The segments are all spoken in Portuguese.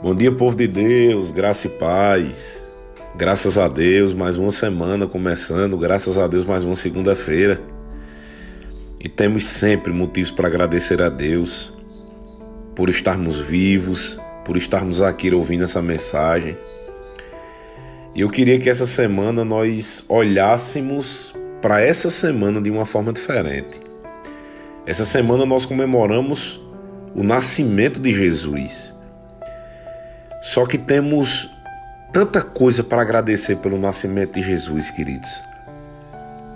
Bom dia, povo de Deus, graça e paz. Graças a Deus, mais uma semana começando, graças a Deus, mais uma segunda-feira. E temos sempre motivos para agradecer a Deus por estarmos vivos, por estarmos aqui ouvindo essa mensagem. E eu queria que essa semana nós olhássemos para essa semana de uma forma diferente. Essa semana nós comemoramos o nascimento de Jesus. Só que temos tanta coisa para agradecer pelo nascimento de Jesus, queridos,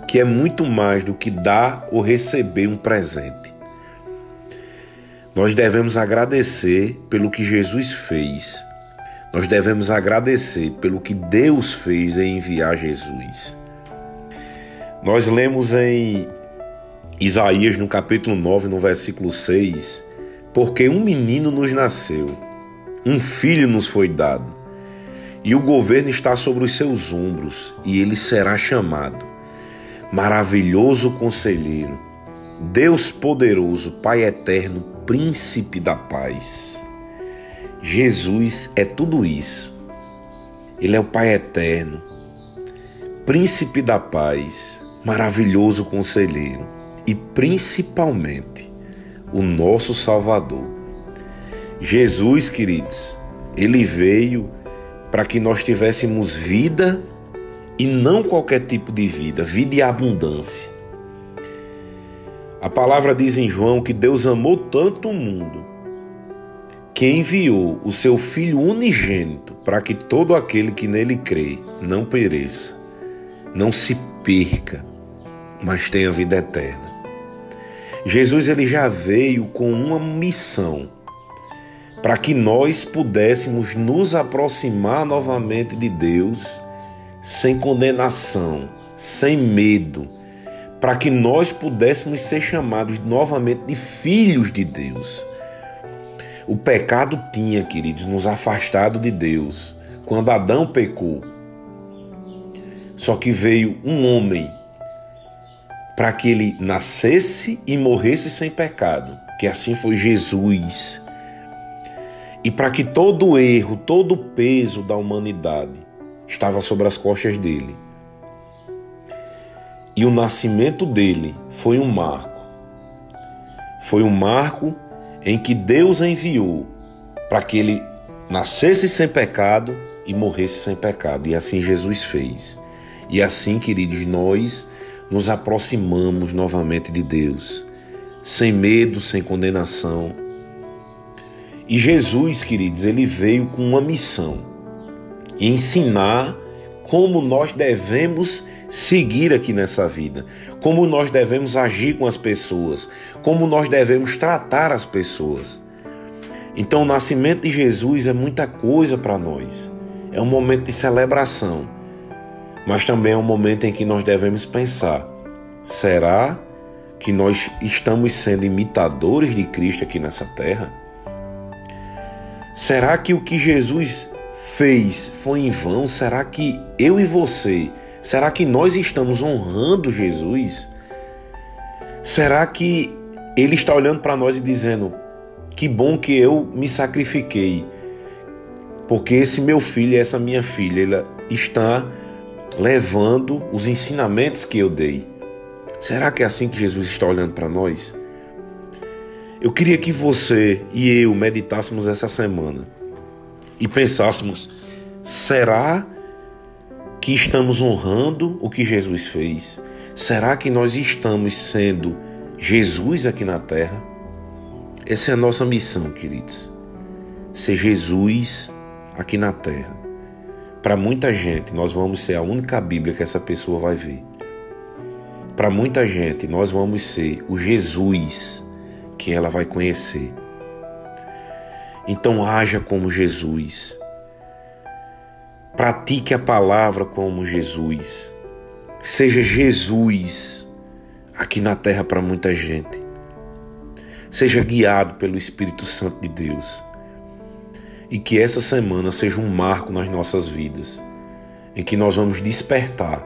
que é muito mais do que dar ou receber um presente. Nós devemos agradecer pelo que Jesus fez. Nós devemos agradecer pelo que Deus fez em enviar Jesus. Nós lemos em Isaías, no capítulo 9, no versículo 6, porque um menino nos nasceu, um filho nos foi dado, e o governo está sobre os seus ombros, e ele será chamado Maravilhoso Conselheiro, Deus Poderoso, Pai Eterno, Príncipe da Paz. Jesus é tudo isso. Ele é o Pai Eterno, Príncipe da Paz, maravilhoso Conselheiro e principalmente o nosso Salvador. Jesus, queridos, ele veio para que nós tivéssemos vida e não qualquer tipo de vida, vida e abundância. A palavra diz em João que Deus amou tanto o mundo que enviou o seu Filho unigênito para que todo aquele que nele crê não pereça, não se perca, mas tenha vida eterna. Jesus ele já veio com uma missão para que nós pudéssemos nos aproximar novamente de Deus sem condenação, sem medo, para que nós pudéssemos ser chamados novamente de filhos de Deus. O pecado tinha, queridos, nos afastado de Deus quando Adão pecou. Só que veio um homem para que ele nascesse e morresse sem pecado, que assim foi Jesus. E para que todo o erro, todo o peso da humanidade estava sobre as costas dele. E o nascimento dele foi um marco. Foi um marco em que Deus enviou para que ele nascesse sem pecado e morresse sem pecado. E assim Jesus fez. E assim, queridos, nós nos aproximamos novamente de Deus, sem medo, sem condenação. E Jesus, queridos, ele veio com uma missão: ensinar como nós devemos seguir aqui nessa vida, como nós devemos agir com as pessoas, como nós devemos tratar as pessoas. Então, o nascimento de Jesus é muita coisa para nós. É um momento de celebração mas também é um momento em que nós devemos pensar: será que nós estamos sendo imitadores de Cristo aqui nessa terra? Será que o que Jesus fez foi em vão? Será que eu e você, será que nós estamos honrando Jesus? Será que Ele está olhando para nós e dizendo: que bom que eu me sacrifiquei, porque esse meu filho essa minha filha ela está levando os ensinamentos que eu dei. Será que é assim que Jesus está olhando para nós? Eu queria que você e eu meditássemos essa semana e pensássemos: será que estamos honrando o que Jesus fez? Será que nós estamos sendo Jesus aqui na terra? Essa é a nossa missão, queridos. Ser Jesus aqui na terra. Para muita gente, nós vamos ser a única Bíblia que essa pessoa vai ver. Para muita gente, nós vamos ser o Jesus que ela vai conhecer. Então, haja como Jesus. Pratique a palavra como Jesus. Seja Jesus aqui na terra para muita gente. Seja guiado pelo Espírito Santo de Deus e que essa semana seja um marco nas nossas vidas, em que nós vamos despertar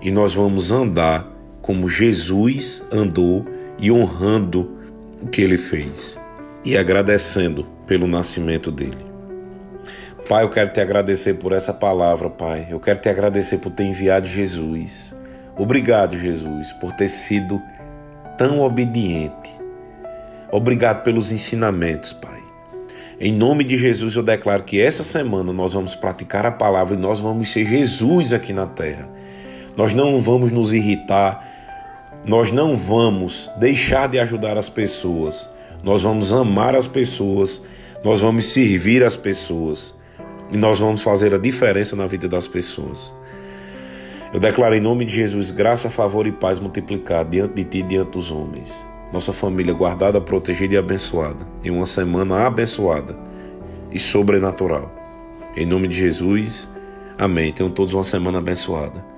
e nós vamos andar como Jesus andou e honrando o que ele fez e agradecendo pelo nascimento dele. Pai, eu quero te agradecer por essa palavra, Pai. Eu quero te agradecer por ter enviado Jesus. Obrigado, Jesus, por ter sido tão obediente. Obrigado pelos ensinamentos, Pai. Em nome de Jesus, eu declaro que essa semana nós vamos praticar a palavra e nós vamos ser Jesus aqui na terra. Nós não vamos nos irritar, nós não vamos deixar de ajudar as pessoas, nós vamos amar as pessoas, nós vamos servir as pessoas e nós vamos fazer a diferença na vida das pessoas. Eu declaro em nome de Jesus graça, favor e paz multiplicar diante de ti e diante dos homens. Nossa família guardada, protegida e abençoada. Em uma semana abençoada e sobrenatural. Em nome de Jesus, amém. Tenham todos uma semana abençoada.